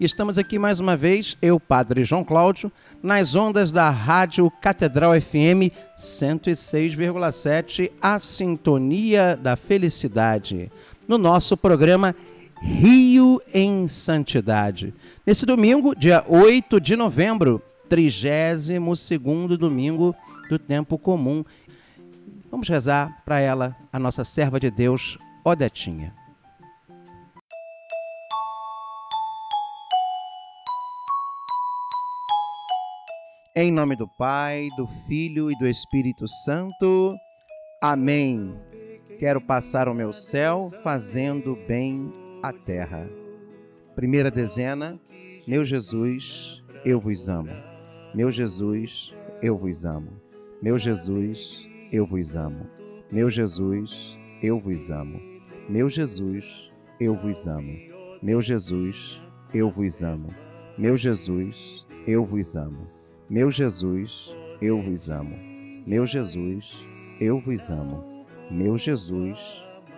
Estamos aqui mais uma vez, eu, Padre João Cláudio, nas ondas da Rádio Catedral FM 106,7, a sintonia da felicidade, no nosso programa Rio em Santidade. Nesse domingo, dia 8 de novembro, 32º domingo do tempo comum. Vamos rezar para ela, a nossa serva de Deus, Odetinha. Em nome do Pai, do Filho e do Espírito Santo. Amém. Quero passar o meu céu fazendo bem a terra. Primeira dezena. Meu Jesus, eu vos amo. Meu Jesus, eu vos amo. Meu Jesus, eu vos amo. Meu Jesus, eu vos amo. Meu Jesus, eu vos amo. Meu Jesus, eu vos amo. Meu Jesus, eu vos amo. Meu Jesus, eu vos amo. Meu Jesus, eu vos amo. Meu Jesus,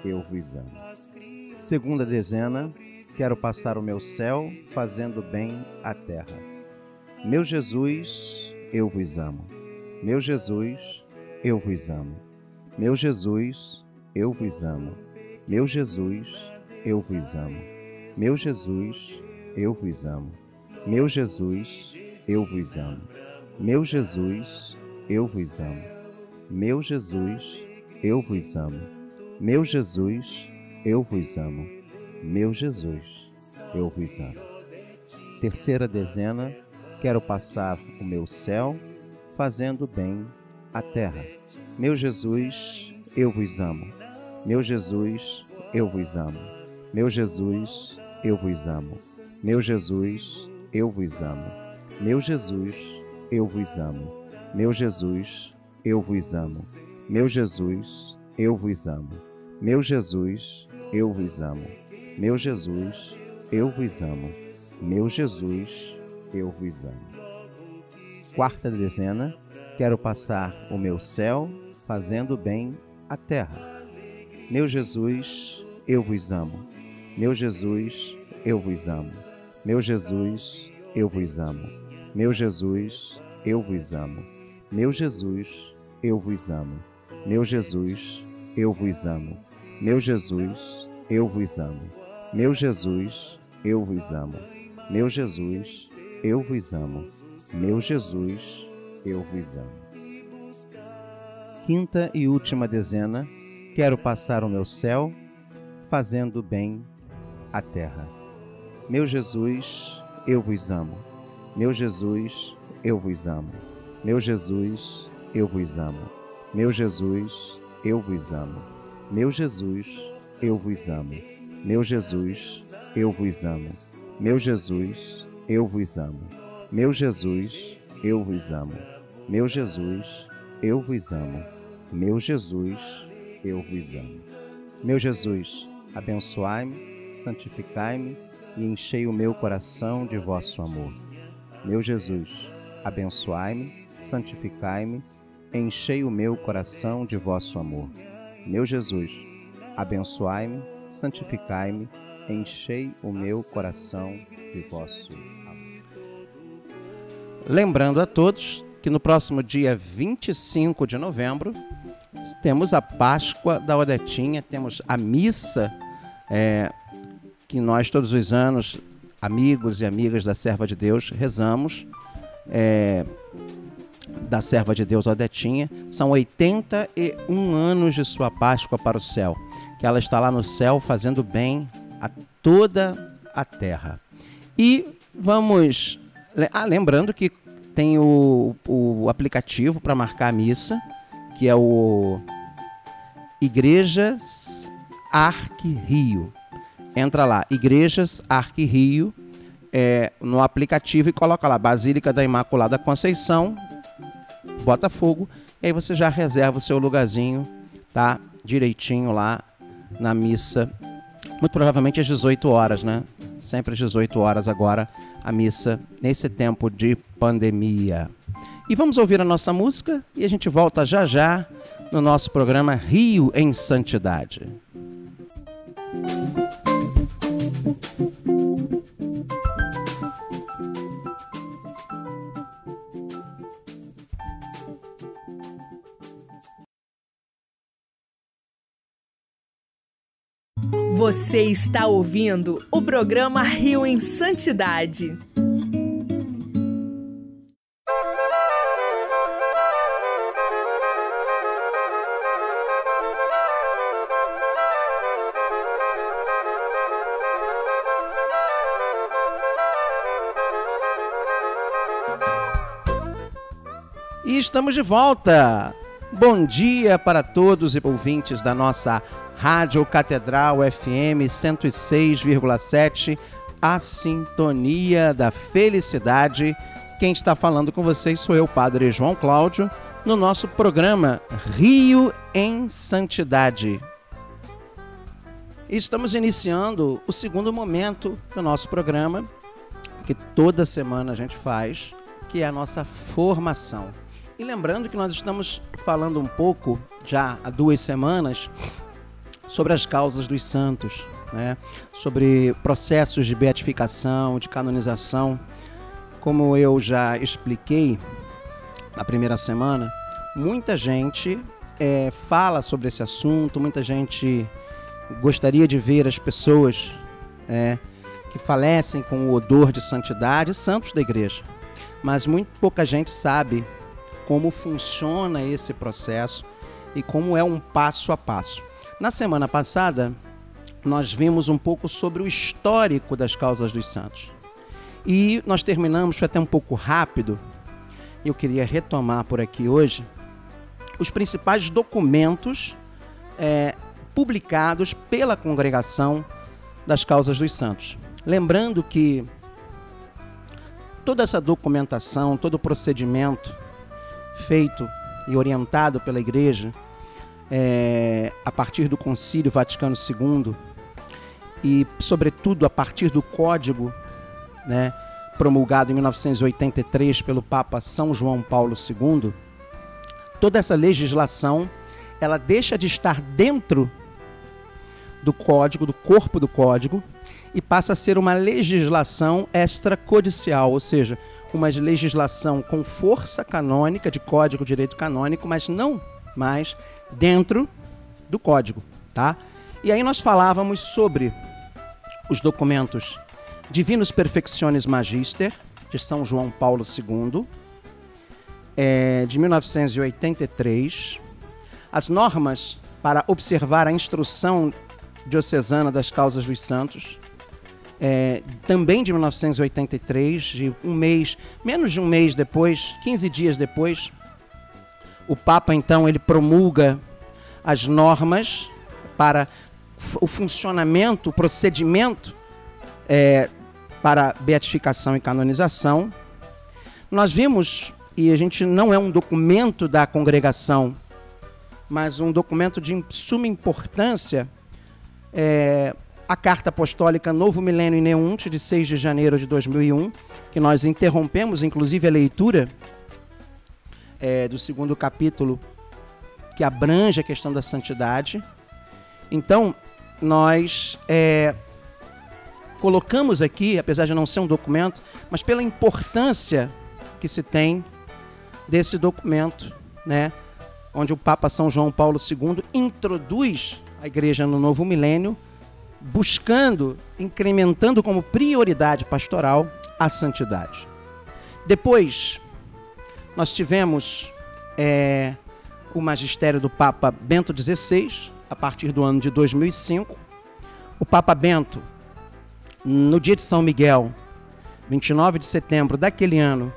eu vos amo. Segunda dezena, quero passar o meu céu fazendo bem à terra. Meu Jesus, eu vos amo. Meu Jesus, eu vos amo. Meu Jesus, eu vos amo. Meu Jesus, eu vos amo. Meu Jesus, eu vos amo. Meu Jesus, eu vos amo. Meu Jesus, eu vos amo. Meu Jesus, eu vos amo. Meu Jesus, eu vos amo. Meu Jesus, eu vos amo. Terceira dezena, quero passar o meu céu fazendo bem à terra. Meu Jesus, eu vos amo. Meu Jesus, eu vos amo. Meu Jesus, eu vos amo. Meu Jesus, eu vos amo. Meu Jesus, eu vos amo. Meu Jesus, eu vos amo. Meu Jesus, eu vos amo. Meu Jesus, eu vos amo. Meu Jesus, eu vos amo. Meu Jesus, eu vos amo. Quarta dezena, quero passar o meu céu fazendo bem à terra. Meu Jesus, eu vos amo. Meu Jesus, eu vos amo. Meu Jesus, eu vos amo. Meu Jesus, eu vos amo. Meu Jesus, eu vos amo. Meu Jesus, eu vos amo. Meu Jesus, eu vos amo. Meu Jesus, eu vos amo. Meu Jesus, eu vos amo. Meu Jesus, eu vos amo. Quinta e última dezena, quero passar o meu céu fazendo bem à terra. Meu Jesus, eu vos amo. Meu Jesus, eu vos amo. Meu Jesus, eu vos amo. Meu Jesus, eu vos amo. Meu Jesus, eu vos amo. Meu Jesus, eu vos amo. Meu Jesus, eu vos amo. Meu Jesus, eu vos amo. Meu Jesus, eu vos amo. Meu Jesus, eu vos amo. Meu Jesus, abençoai-me, santificai-me e enchei o meu coração de vosso amor. Meu Jesus, abençoai-me, santificai-me, enchei o meu coração de vosso amor. Meu Jesus, abençoai-me, santificai-me, enchei o meu coração de vosso amor. Lembrando a todos que no próximo dia 25 de novembro temos a Páscoa da Odetinha, temos a missa é, que nós todos os anos, amigos e amigas da Serva de Deus, rezamos. É, da serva de Deus Odetinha, são 81 anos de sua Páscoa para o céu, que ela está lá no céu fazendo bem a toda a terra. E vamos. Ah, lembrando que tem o, o aplicativo para marcar a missa, que é o Igrejas Arque Rio. Entra lá, Igrejas Arque Rio, é, no aplicativo e coloca lá Basílica da Imaculada Conceição, Botafogo, e aí você já reserva o seu lugarzinho, tá? Direitinho lá na missa. Muito provavelmente às 18 horas, né? Sempre às 18 horas agora a missa nesse tempo de pandemia. E vamos ouvir a nossa música e a gente volta já já no nosso programa Rio em Santidade. Você está ouvindo o programa Rio em Santidade. E estamos de volta. Bom dia para todos e ouvintes da nossa Rádio Catedral FM 106,7, a sintonia da felicidade. Quem está falando com vocês sou eu, Padre João Cláudio, no nosso programa Rio em Santidade. Estamos iniciando o segundo momento do nosso programa, que toda semana a gente faz, que é a nossa formação. E lembrando que nós estamos falando um pouco, já há duas semanas, sobre as causas dos santos, né? sobre processos de beatificação, de canonização. Como eu já expliquei na primeira semana, muita gente é, fala sobre esse assunto, muita gente gostaria de ver as pessoas é, que falecem com o odor de santidade, santos da igreja. Mas muito pouca gente sabe como funciona esse processo e como é um passo a passo. Na semana passada, nós vimos um pouco sobre o histórico das causas dos santos. E nós terminamos, foi até um pouco rápido, eu queria retomar por aqui hoje, os principais documentos é, publicados pela congregação das causas dos santos. Lembrando que toda essa documentação, todo o procedimento feito e orientado pela igreja é, a partir do Concílio Vaticano II e, sobretudo, a partir do Código né, promulgado em 1983 pelo Papa São João Paulo II, toda essa legislação ela deixa de estar dentro do código, do corpo do código, e passa a ser uma legislação extracodicial, ou seja, uma legislação com força canônica, de código de direito canônico, mas não mais dentro do código, tá? E aí nós falávamos sobre os documentos Divinos Perfectiones Magister, de São João Paulo II, é, de 1983, as normas para observar a instrução diocesana das causas dos santos, é, também de 1983, de um mês, menos de um mês depois, 15 dias depois, o Papa então ele promulga as normas para o funcionamento, o procedimento é, para beatificação e canonização. Nós vimos, e a gente não é um documento da congregação, mas um documento de suma importância, é, a Carta Apostólica Novo Milênio em Neunte, de 6 de janeiro de 2001, que nós interrompemos, inclusive, a leitura é, do segundo capítulo, que abrange a questão da santidade. Então, nós é, colocamos aqui, apesar de não ser um documento, mas pela importância que se tem desse documento, né, onde o Papa São João Paulo II introduz a igreja no novo milênio, buscando, incrementando como prioridade pastoral a santidade. Depois, nós tivemos é, o magistério do Papa Bento XVI, a partir do ano de 2005. O Papa Bento, no dia de São Miguel, 29 de setembro daquele ano,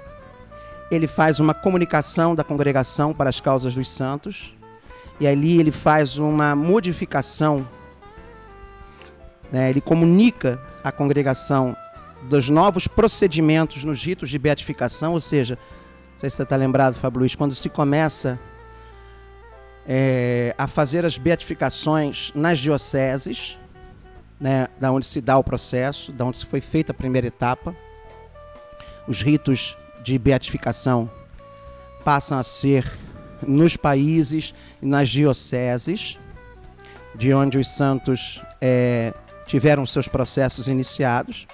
ele faz uma comunicação da congregação para as causas dos santos. E ali ele faz uma modificação, né, ele comunica à congregação dos novos procedimentos nos ritos de beatificação, ou seja, sei se você está lembrado, Fábio Luiz, quando se começa é, a fazer as beatificações nas dioceses, né, da onde se dá o processo, da onde se foi feita a primeira etapa, os ritos de beatificação passam a ser nos países e nas dioceses, de onde os santos é, tiveram seus processos iniciados.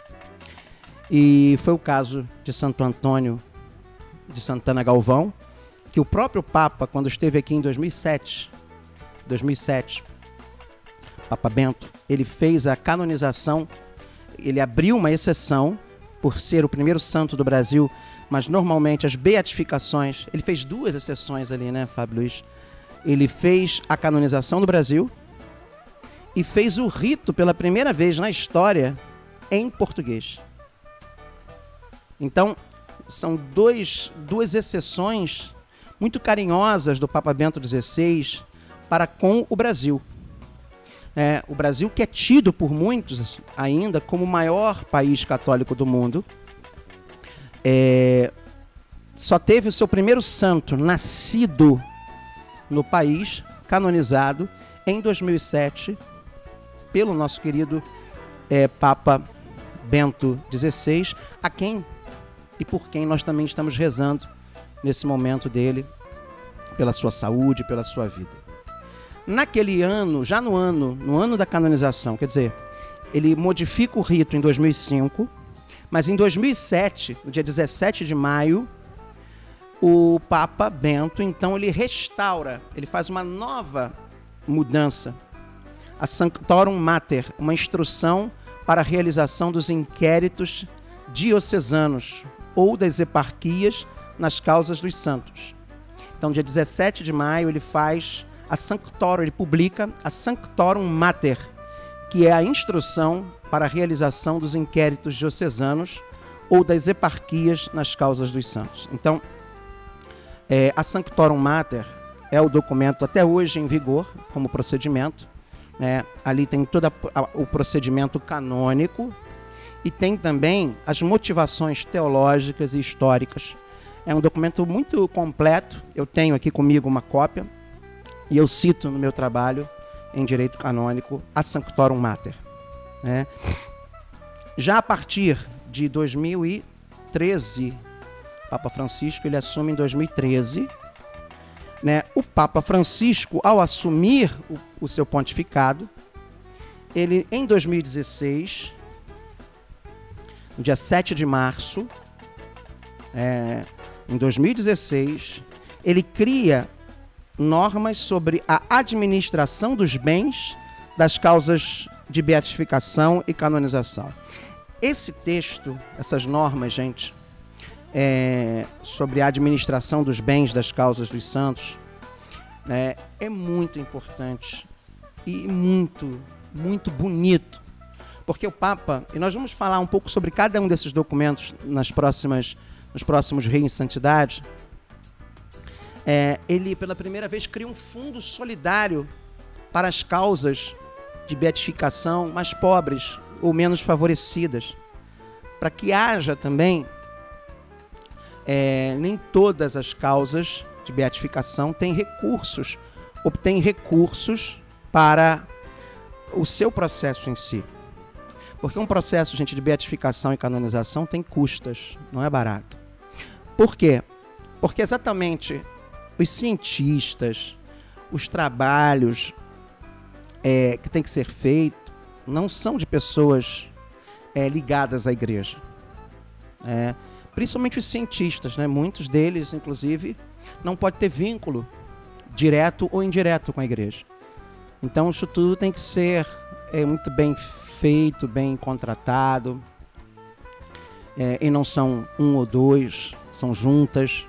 E foi o caso de Santo Antônio de Santana Galvão, que o próprio Papa, quando esteve aqui em 2007, 2007, Papa Bento, ele fez a canonização, ele abriu uma exceção por ser o primeiro santo do Brasil, mas normalmente as beatificações, ele fez duas exceções ali, né, Fábio Luiz? Ele fez a canonização do Brasil e fez o rito pela primeira vez na história em português. Então, são dois, duas exceções muito carinhosas do Papa Bento XVI para com o Brasil. É, o Brasil, que é tido por muitos ainda como o maior país católico do mundo, é, só teve o seu primeiro santo nascido no país, canonizado, em 2007, pelo nosso querido é, Papa Bento XVI, a quem e por quem nós também estamos rezando nesse momento dele, pela sua saúde, pela sua vida. Naquele ano, já no ano, no ano da canonização, quer dizer, ele modifica o rito em 2005, mas em 2007, no dia 17 de maio, o Papa Bento, então, ele restaura, ele faz uma nova mudança, a Sanctorum Mater, uma instrução para a realização dos inquéritos diocesanos, ou das eparquias nas causas dos santos. Então, dia 17 de maio, ele faz a Sanctorum, ele publica a Sanctorum Mater, que é a instrução para a realização dos inquéritos diocesanos ou das eparquias nas causas dos santos. Então, é, a Sanctorum Mater é o documento até hoje em vigor como procedimento. Né? Ali tem todo o procedimento canônico e tem também as motivações teológicas e históricas. É um documento muito completo. Eu tenho aqui comigo uma cópia e eu cito no meu trabalho em direito canônico a Sanctorum Mater. Né? Já a partir de 2013, Papa Francisco ele assume em 2013. Né? O Papa Francisco, ao assumir o, o seu pontificado, ele em 2016 no dia 7 de março, é, em 2016, ele cria normas sobre a administração dos bens das causas de beatificação e canonização. Esse texto, essas normas, gente, é, sobre a administração dos bens das causas dos santos, né, é muito importante e muito, muito bonito porque o Papa, e nós vamos falar um pouco sobre cada um desses documentos nas próximas, nos próximos Reis Santidade, é, ele pela primeira vez cria um fundo solidário para as causas de beatificação mais pobres ou menos favorecidas, para que haja também é, nem todas as causas de beatificação têm recursos, obtêm recursos para o seu processo em si. Porque um processo, gente, de beatificação e canonização tem custas, não é barato. Por quê? Porque exatamente os cientistas, os trabalhos é, que tem que ser feito não são de pessoas é, ligadas à igreja. É, principalmente os cientistas, né? muitos deles, inclusive, não pode ter vínculo direto ou indireto com a igreja. Então isso tudo tem que ser é, muito bem feito, bem contratado. É, e não são um ou dois, são juntas.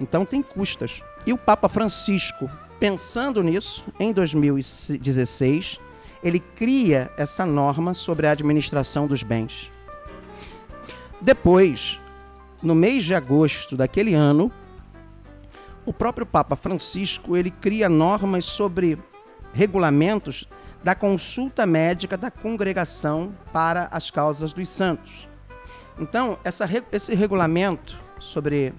Então tem custas. E o Papa Francisco, pensando nisso, em 2016, ele cria essa norma sobre a administração dos bens. Depois, no mês de agosto daquele ano, o próprio Papa Francisco ele cria normas sobre regulamentos da consulta médica da congregação para as causas dos santos. Então, essa, esse regulamento sobre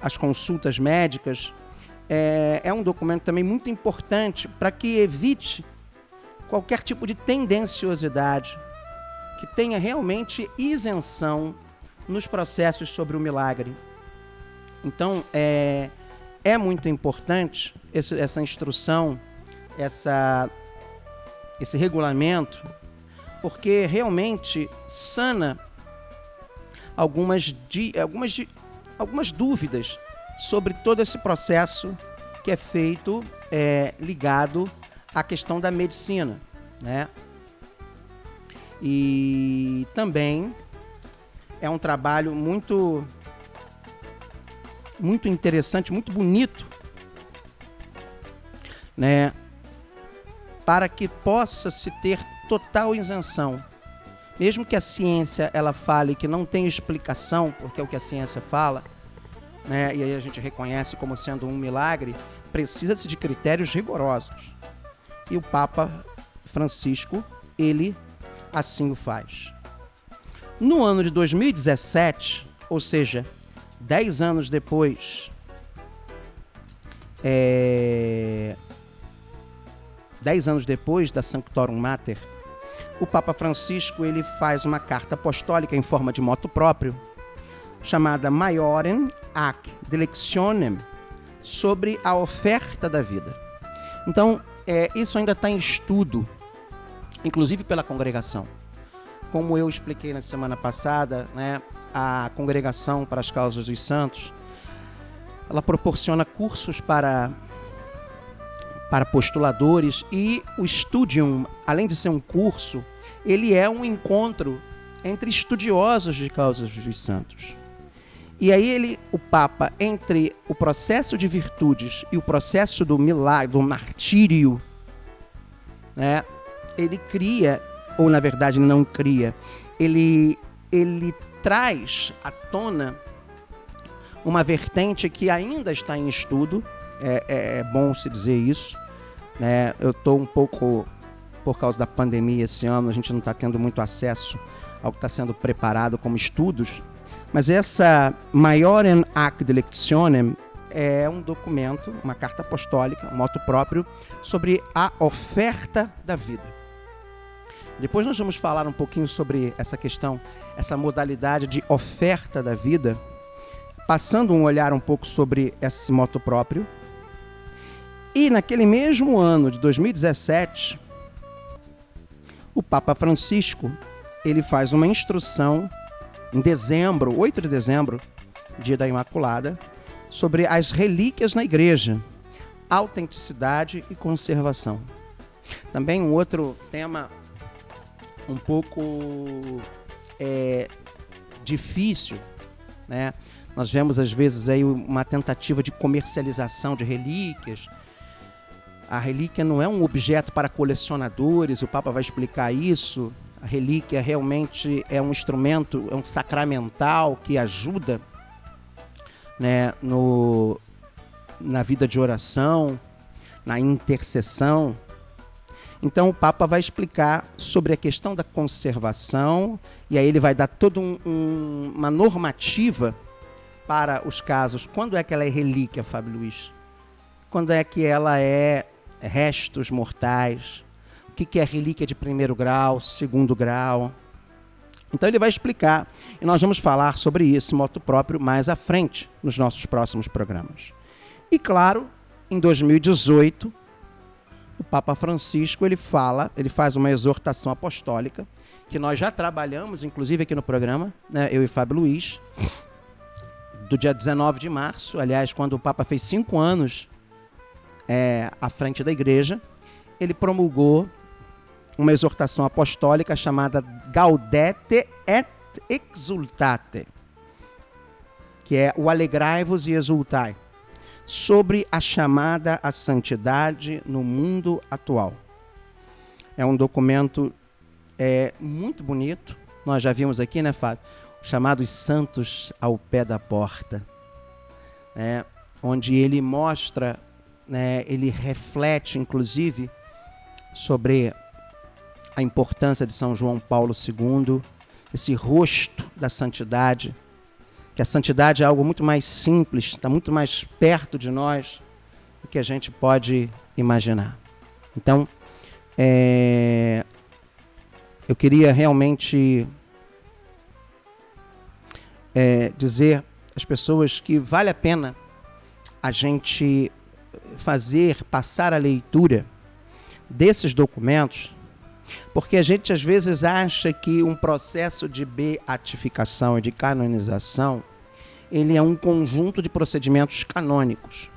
as consultas médicas é, é um documento também muito importante para que evite qualquer tipo de tendenciosidade, que tenha realmente isenção nos processos sobre o milagre. Então, é, é muito importante esse, essa instrução, essa, esse regulamento, porque realmente sana algumas, di, algumas, di, algumas dúvidas sobre todo esse processo que é feito é, ligado à questão da medicina, né? E também é um trabalho muito muito interessante, muito bonito, né? Para que possa se ter total isenção. Mesmo que a ciência ela fale que não tem explicação, porque é o que a ciência fala, né? E aí a gente reconhece como sendo um milagre, precisa-se de critérios rigorosos. E o Papa Francisco, ele assim o faz. No ano de 2017, ou seja, dez anos depois, é, dez anos depois da Sanctorum Mater, o Papa Francisco ele faz uma carta apostólica em forma de moto próprio, chamada Maiorem ac Delectionem, sobre a oferta da vida. Então, é, isso ainda está em estudo, inclusive pela congregação. Como eu expliquei na semana passada, né, a Congregação para as Causas dos Santos, ela proporciona cursos para para postuladores e o Studium, além de ser um curso, ele é um encontro entre estudiosos de causas dos santos. E aí ele, o Papa, entre o processo de virtudes e o processo do milagre, do martírio, né, ele cria, ou na verdade não cria, ele, ele traz à tona uma vertente que ainda está em estudo, é, é, é bom se dizer isso. Né? Eu estou um pouco, por causa da pandemia esse ano, a gente não está tendo muito acesso ao que está sendo preparado como estudos, mas essa Maiorem Ac Delectionem é um documento, uma carta apostólica, um moto próprio, sobre a oferta da vida. Depois nós vamos falar um pouquinho sobre essa questão, essa modalidade de oferta da vida, passando um olhar um pouco sobre esse moto próprio. E naquele mesmo ano de 2017, o Papa Francisco, ele faz uma instrução em dezembro, 8 de dezembro, dia da Imaculada, sobre as relíquias na igreja, autenticidade e conservação. Também um outro tema um pouco é, difícil, né? Nós vemos às vezes aí uma tentativa de comercialização de relíquias. A relíquia não é um objeto para colecionadores, o Papa vai explicar isso. A relíquia realmente é um instrumento, é um sacramental que ajuda né, no, na vida de oração, na intercessão. Então o Papa vai explicar sobre a questão da conservação e aí ele vai dar toda um, um, uma normativa para os casos. Quando é que ela é relíquia, Fábio Luiz? Quando é que ela é restos mortais? O que, é relíquia de primeiro grau, segundo grau? Então ele vai explicar e nós vamos falar sobre isso, moto próprio, mais à frente nos nossos próximos programas. E claro, em 2018 o Papa Francisco ele fala, ele faz uma exortação apostólica que nós já trabalhamos, inclusive aqui no programa, né, eu e Fábio Luiz, do dia 19 de março, aliás, quando o Papa fez cinco anos é, à frente da igreja, ele promulgou uma exortação apostólica chamada Gaudete et Exultate, que é o alegrai-vos e exultai sobre a chamada à santidade no mundo atual. É um documento é, muito bonito. Nós já vimos aqui, né, Fábio? Chamados Santos ao Pé da Porta. Né, onde ele mostra, né, ele reflete, inclusive, sobre a importância de São João Paulo II, esse rosto da santidade, que a santidade é algo muito mais simples, está muito mais perto de nós do que a gente pode imaginar. Então, é, eu queria realmente é, dizer às pessoas que vale a pena a gente fazer, passar a leitura desses documentos, porque a gente às vezes acha que um processo de beatificação e de canonização, ele é um conjunto de procedimentos canônicos.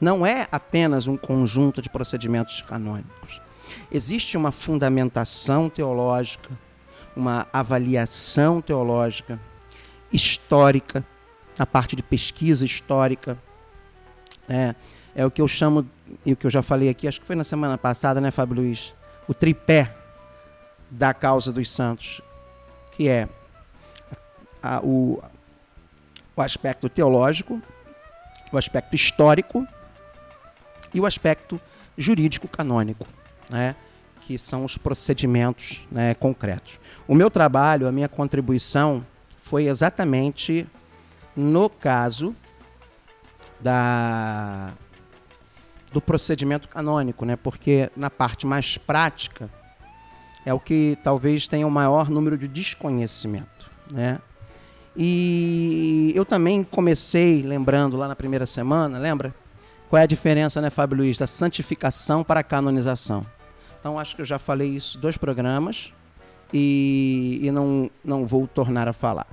Não é apenas um conjunto de procedimentos canônicos. Existe uma fundamentação teológica, uma avaliação teológica, histórica, a parte de pesquisa histórica. É, é o que eu chamo, e o que eu já falei aqui, acho que foi na semana passada, né, Fábio Luiz? O tripé da causa dos santos, que é a, o, o aspecto teológico, o aspecto histórico e o aspecto jurídico canônico, né? que são os procedimentos né, concretos. O meu trabalho, a minha contribuição foi exatamente no caso da do procedimento canônico, né? Porque na parte mais prática é o que talvez tenha o maior número de desconhecimento, né? E eu também comecei lembrando lá na primeira semana, lembra? Qual é a diferença, né, Fábio Luiz, da santificação para a canonização? Então acho que eu já falei isso dois programas e, e não, não vou tornar a falar.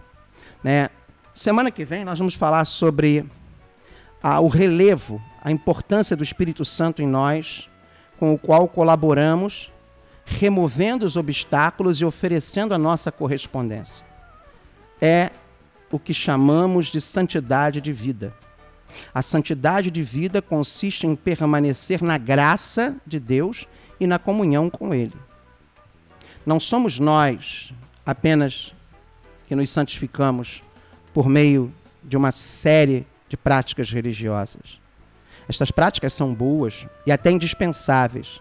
Né? Semana que vem nós vamos falar sobre a, o relevo, a importância do Espírito Santo em nós, com o qual colaboramos, removendo os obstáculos e oferecendo a nossa correspondência. É o que chamamos de santidade de vida. A santidade de vida consiste em permanecer na graça de Deus e na comunhão com Ele. Não somos nós apenas que nos santificamos por meio de uma série de práticas religiosas. Estas práticas são boas e até indispensáveis,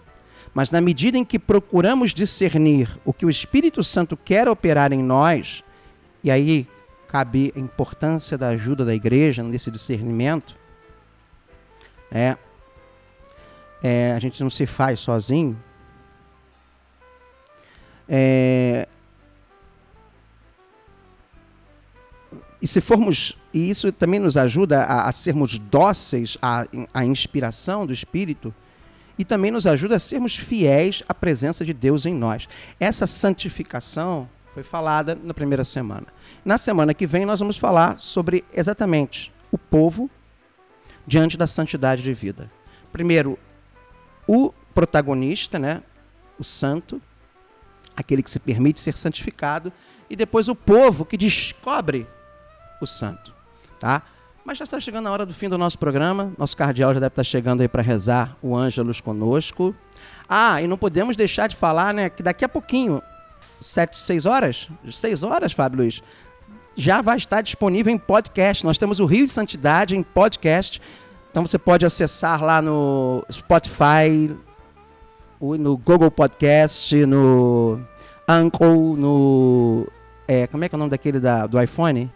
mas na medida em que procuramos discernir o que o Espírito Santo quer operar em nós, e aí cabe a importância da ajuda da igreja nesse discernimento, é, é, a gente não se faz sozinho. É, e se formos e isso também nos ajuda a, a sermos dóceis à, à inspiração do Espírito e também nos ajuda a sermos fiéis à presença de Deus em nós. Essa santificação foi falada na primeira semana. Na semana que vem nós vamos falar sobre exatamente o povo diante da santidade de vida. Primeiro, o protagonista, né, o santo, aquele que se permite ser santificado, e depois o povo que descobre o santo, tá? Mas já está chegando a hora do fim do nosso programa. Nosso cardeal já deve estar chegando aí para rezar o Ângelus conosco. Ah, e não podemos deixar de falar, né, que daqui a pouquinho, sete, seis horas, seis horas, Fábio Luiz, já vai estar disponível em podcast. Nós temos o Rio de Santidade em podcast. Então você pode acessar lá no Spotify, no Google Podcast, no Anchor, no. É, como é que é o nome daquele da, do iPhone?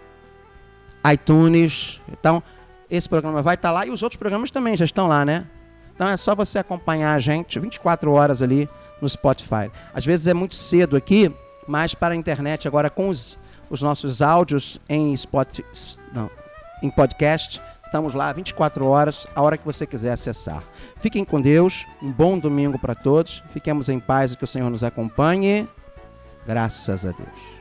iTunes. Então, esse programa vai estar lá e os outros programas também já estão lá, né? Então é só você acompanhar a gente 24 horas ali no Spotify. Às vezes é muito cedo aqui, mas para a internet agora com os, os nossos áudios em, spot, não, em podcast, estamos lá 24 horas, a hora que você quiser acessar. Fiquem com Deus, um bom domingo para todos, fiquemos em paz e que o Senhor nos acompanhe. Graças a Deus.